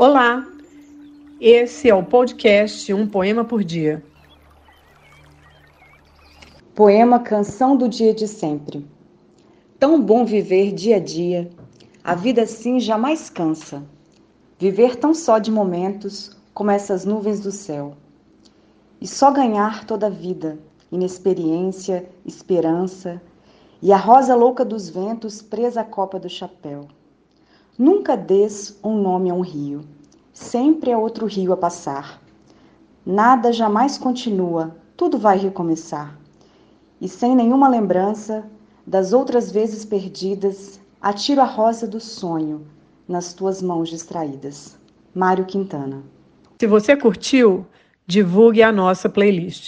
Olá, esse é o podcast Um Poema por Dia. Poema Canção do Dia de Sempre. Tão bom viver dia a dia, a vida assim jamais cansa. Viver tão só de momentos como essas nuvens do céu. E só ganhar toda a vida, inexperiência, esperança, e a rosa louca dos ventos presa à copa do chapéu. Nunca des um nome a um rio, sempre é outro rio a passar. Nada jamais continua, tudo vai recomeçar. E sem nenhuma lembrança das outras vezes perdidas, atiro a rosa do sonho nas tuas mãos distraídas. Mário Quintana. Se você curtiu, divulgue a nossa playlist.